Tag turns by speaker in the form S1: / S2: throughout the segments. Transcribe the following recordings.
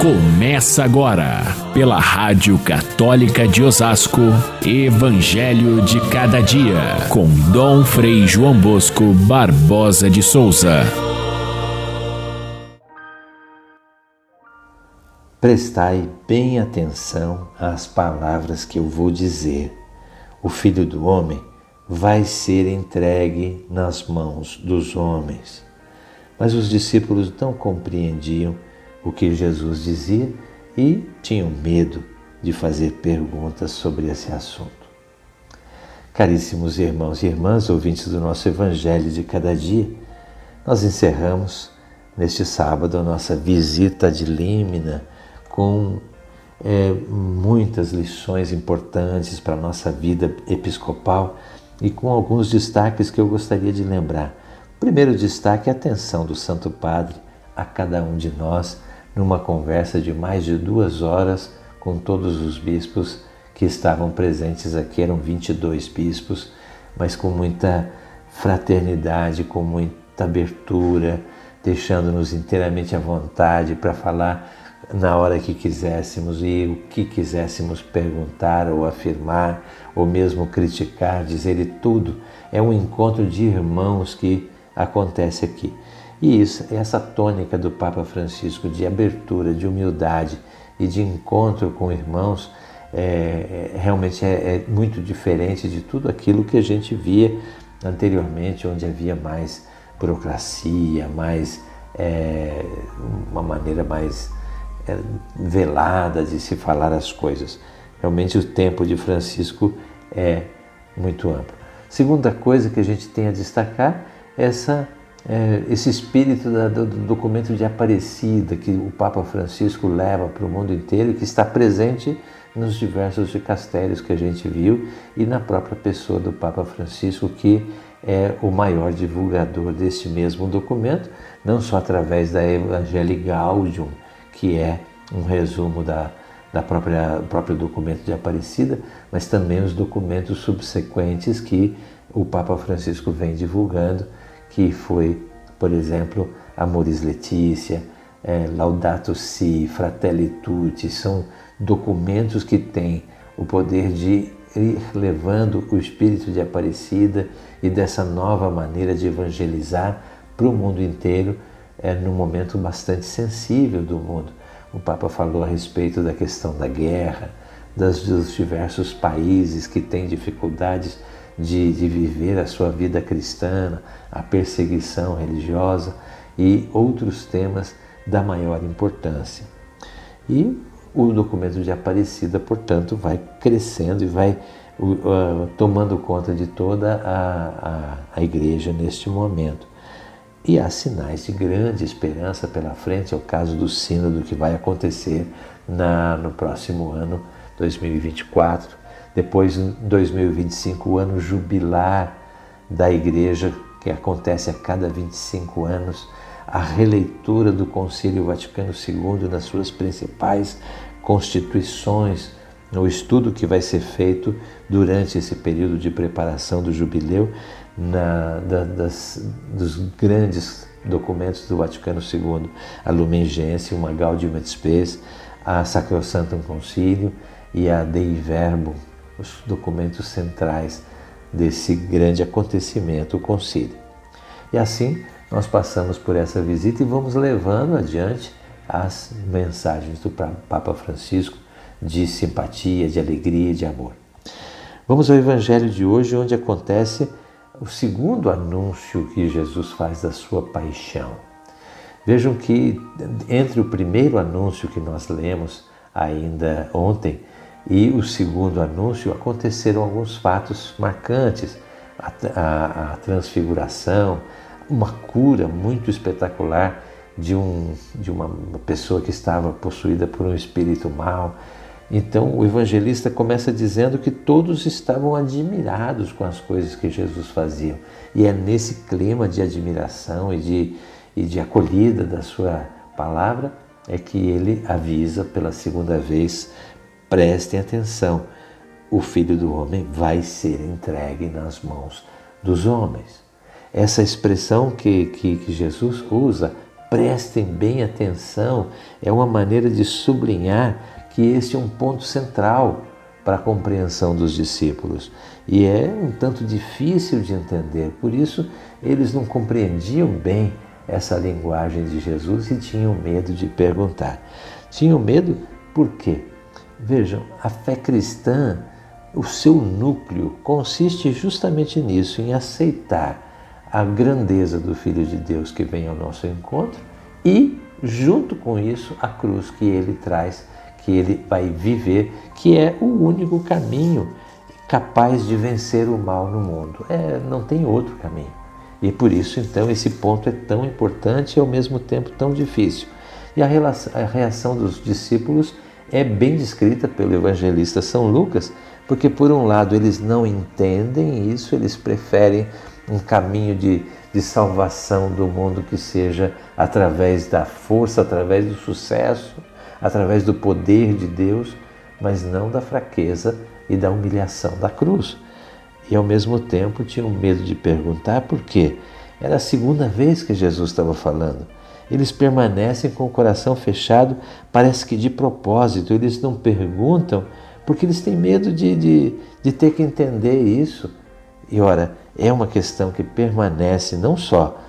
S1: Começa agora, pela Rádio Católica de Osasco, Evangelho de Cada Dia, com Dom Frei João Bosco Barbosa de Souza.
S2: Prestai bem atenção às palavras que eu vou dizer. O Filho do Homem vai ser entregue nas mãos dos homens. Mas os discípulos não compreendiam o que Jesus dizia e tinham medo de fazer perguntas sobre esse assunto. Caríssimos irmãos e irmãs, ouvintes do nosso Evangelho de cada dia, nós encerramos neste sábado a nossa visita de Límina com é, muitas lições importantes para a nossa vida episcopal e com alguns destaques que eu gostaria de lembrar. O primeiro destaque é a atenção do Santo Padre a cada um de nós numa conversa de mais de duas horas com todos os bispos que estavam presentes aqui. Eram 22 bispos, mas com muita fraternidade, com muita abertura, deixando-nos inteiramente à vontade para falar na hora que quiséssemos e o que quiséssemos perguntar ou afirmar, ou mesmo criticar, dizer e tudo. É um encontro de irmãos que acontece aqui. E isso, essa tônica do Papa Francisco de abertura, de humildade e de encontro com irmãos é, é, realmente é, é muito diferente de tudo aquilo que a gente via anteriormente, onde havia mais burocracia, mais é, uma maneira mais é, velada de se falar as coisas. Realmente o tempo de Francisco é muito amplo. Segunda coisa que a gente tem a destacar é essa é, esse espírito da, do, do, documento de Aparecida que o Papa Francisco leva para o mundo inteiro e que está presente nos diversos dicastérios que a gente viu e na própria pessoa do Papa Francisco, que é o maior divulgador desse mesmo documento, não só através da Evangelii Gaudium, que é um resumo da, da própria próprio documento de Aparecida, mas também os documentos subsequentes que o Papa Francisco vem divulgando que foi, por exemplo, Amoris Letícia, é, Laudato Si, Fratelli Tutti, são documentos que têm o poder de ir levando o espírito de Aparecida e dessa nova maneira de evangelizar para o mundo inteiro, é, num momento bastante sensível do mundo. O Papa falou a respeito da questão da guerra, das, dos diversos países que têm dificuldades de, de viver a sua vida cristã, a perseguição religiosa e outros temas da maior importância. E o documento de Aparecida, portanto, vai crescendo e vai uh, tomando conta de toda a, a, a igreja neste momento. E há sinais de grande esperança pela frente, é o caso do sínodo que vai acontecer na, no próximo ano, 2024 depois, em 2025, o ano jubilar da Igreja, que acontece a cada 25 anos, a releitura do Concílio Vaticano II nas suas principais constituições, o estudo que vai ser feito durante esse período de preparação do jubileu, na, da, das, dos grandes documentos do Vaticano II, a Lumen Gentium, a Gaudium et Spes, a Sacrosanctum Concílio e a Dei Verbum, os documentos centrais desse grande acontecimento, o concílio. E assim nós passamos por essa visita e vamos levando adiante as mensagens do Papa Francisco de simpatia, de alegria, de amor. Vamos ao Evangelho de hoje, onde acontece o segundo anúncio que Jesus faz da sua paixão. Vejam que entre o primeiro anúncio que nós lemos ainda ontem, e o segundo anúncio aconteceram alguns fatos marcantes, a, a, a transfiguração, uma cura muito espetacular de, um, de uma pessoa que estava possuída por um espírito mau. Então o evangelista começa dizendo que todos estavam admirados com as coisas que Jesus fazia. E é nesse clima de admiração e de, e de acolhida da sua palavra é que ele avisa pela segunda vez Prestem atenção, o Filho do Homem vai ser entregue nas mãos dos homens. Essa expressão que, que, que Jesus usa, prestem bem atenção, é uma maneira de sublinhar que este é um ponto central para a compreensão dos discípulos. E é um tanto difícil de entender, por isso eles não compreendiam bem essa linguagem de Jesus e tinham medo de perguntar. Tinham medo por quê? Vejam, a fé cristã, o seu núcleo consiste justamente nisso, em aceitar a grandeza do Filho de Deus que vem ao nosso encontro e, junto com isso, a cruz que ele traz, que ele vai viver, que é o único caminho capaz de vencer o mal no mundo. É, não tem outro caminho. E por isso, então, esse ponto é tão importante e ao mesmo tempo tão difícil. E a reação dos discípulos é bem descrita pelo evangelista São Lucas, porque, por um lado, eles não entendem isso, eles preferem um caminho de, de salvação do mundo que seja através da força, através do sucesso, através do poder de Deus, mas não da fraqueza e da humilhação da cruz. E ao mesmo tempo tinham medo de perguntar por quê. Era a segunda vez que Jesus estava falando. Eles permanecem com o coração fechado, parece que de propósito, eles não perguntam, porque eles têm medo de, de, de ter que entender isso. E ora, é uma questão que permanece não só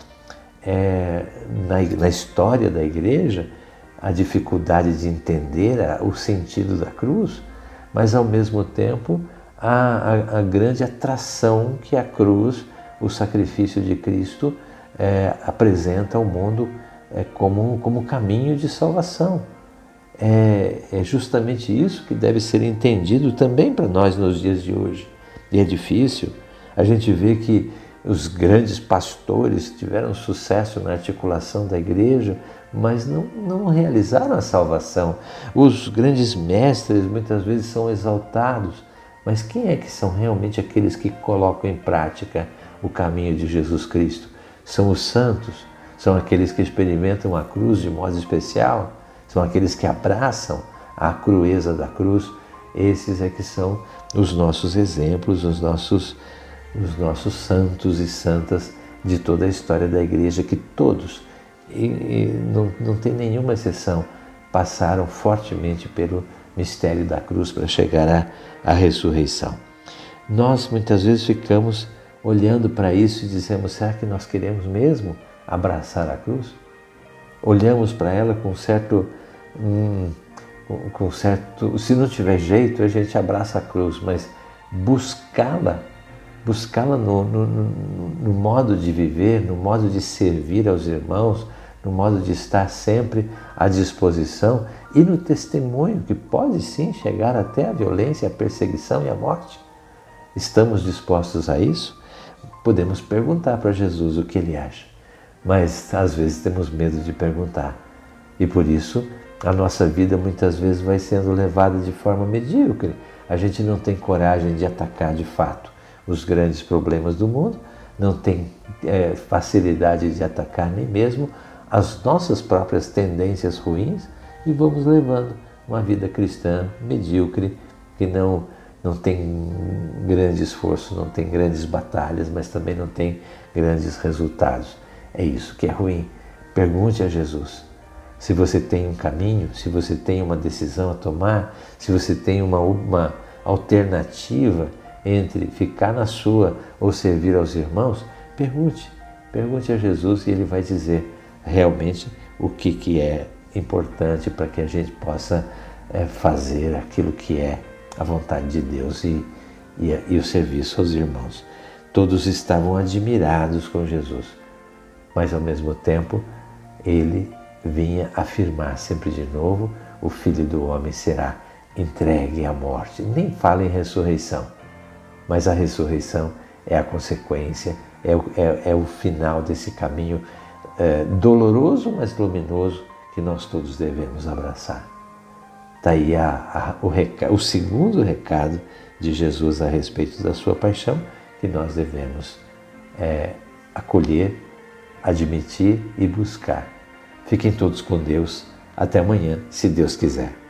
S2: é, na, na história da igreja, a dificuldade de entender o sentido da cruz, mas ao mesmo tempo a, a, a, grande atração que a cruz, o sacrifício de Cristo, é, apresenta ao mundo é, como, como caminho de salvação. É, é justamente isso que deve ser entendido também para nós nos dias de hoje. E é difícil. A gente vê que os grandes pastores tiveram sucesso na articulação da igreja, mas não, não realizaram a salvação. Os grandes mestres muitas vezes são exaltados, mas quem é que são realmente aqueles que colocam em prática o caminho de Jesus Cristo? São os santos, são aqueles que experimentam a cruz de modo especial, são aqueles que abraçam a crueza da cruz. Esses é que são os nossos exemplos, os nossos, os nossos santos e santas de toda a história da igreja, que todos, e, e não, não tem nenhuma exceção, passaram fortemente pelo mistério da cruz para chegar à, à ressurreição. Nós muitas vezes ficamos olhando para isso e dizemos: será que nós queremos mesmo abraçar a cruz? Olhamos para ela com certo. Hum, com certo. Se não tiver jeito, a gente abraça a cruz, mas buscá-la, buscá-la no, no, no, modo de viver, no modo de servir aos irmãos, no modo de estar sempre à disposição e no testemunho que pode sim chegar até a violência, a perseguição e a morte. Estamos dispostos a isso? Podemos perguntar para Jesus o que ele acha mas às vezes temos medo de perguntar. E por isso a nossa vida muitas vezes vai sendo levada de forma medíocre. A gente não tem coragem de atacar de fato os grandes problemas do mundo, não tem é, facilidade de atacar nem mesmo as nossas próprias tendências ruins e vamos levando uma vida cristã medíocre que não não tem grande esforço, não tem grandes batalhas, mas também não tem grandes resultados. É isso que é ruim. Pergunte a Jesus. Se você tem um caminho, se você tem uma decisão a tomar, se você tem uma, uma alternativa entre ficar na sua ou servir aos irmãos, pergunte. Pergunte a Jesus e ele vai dizer realmente o que, que é importante para que a gente possa é, fazer aquilo que é a vontade de Deus e, e, e o serviço aos irmãos. Todos estavam admirados com Jesus mas ao mesmo tempo ele vinha afirmar sempre de novo: o filho do homem será entregue à morte. Nem fala em ressurreição, mas a ressurreição é a consequência, é o, é, é o final desse caminho é, doloroso, mas luminoso que nós todos devemos abraçar. Daí a, a, o, recado, o segundo recado de Jesus a respeito da sua paixão, que nós devemos é, acolher admitir e buscar. Fiquem todos com Deus. Até amanhã, se Deus quiser.